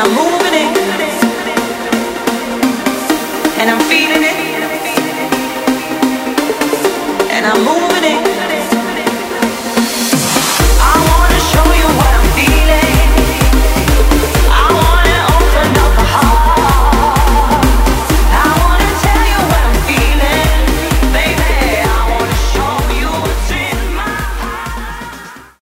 I'm moving it, and I'm feeling it, and I'm moving. it.